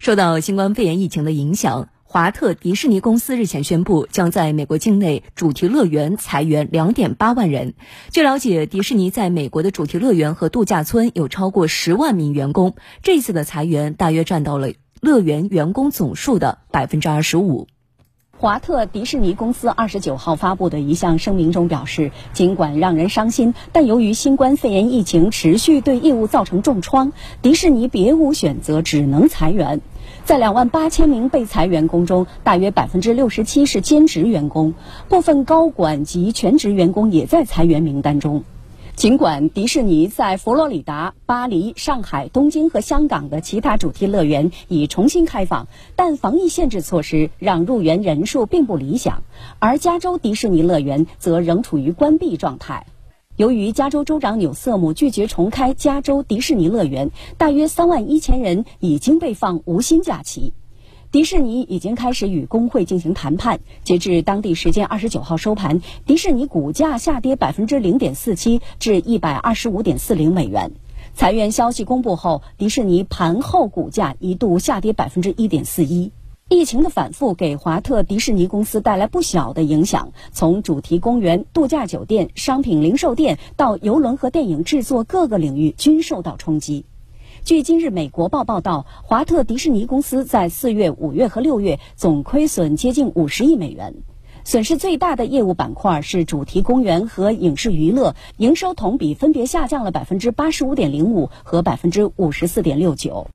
受到新冠肺炎疫情的影响，华特迪士尼公司日前宣布，将在美国境内主题乐园裁员两点八万人。据了解，迪士尼在美国的主题乐园和度假村有超过十万名员工，这次的裁员大约占到了乐园员工总数的百分之二十五。华特迪士尼公司二十九号发布的一项声明中表示，尽管让人伤心，但由于新冠肺炎疫情持续对业务造成重创，迪士尼别无选择，只能裁员。在两万八千名被裁员工中，大约百分之六十七是兼职员工，部分高管及全职员工也在裁员名单中。尽管迪士尼在佛罗里达、巴黎、上海、东京和香港的其他主题乐园已重新开放，但防疫限制措施让入园人数并不理想，而加州迪士尼乐园则仍处于关闭状态。由于加州州长纽瑟姆拒绝重开加州迪士尼乐园，大约三万一千人已经被放无薪假期。迪士尼已经开始与工会进行谈判。截至当地时间二十九号收盘，迪士尼股价下跌百分之零点四七，至一百二十五点四零美元。裁员消息公布后，迪士尼盘后股价一度下跌百分之一点四一。疫情的反复给华特迪士尼公司带来不小的影响，从主题公园、度假酒店、商品零售店到游轮和电影制作，各个领域均受到冲击。据今日美国报报道，华特迪士尼公司在四月、五月和六月总亏损接近五十亿美元，损失最大的业务板块是主题公园和影视娱乐，营收同比分别下降了百分之八十五点零五和百分之五十四点六九。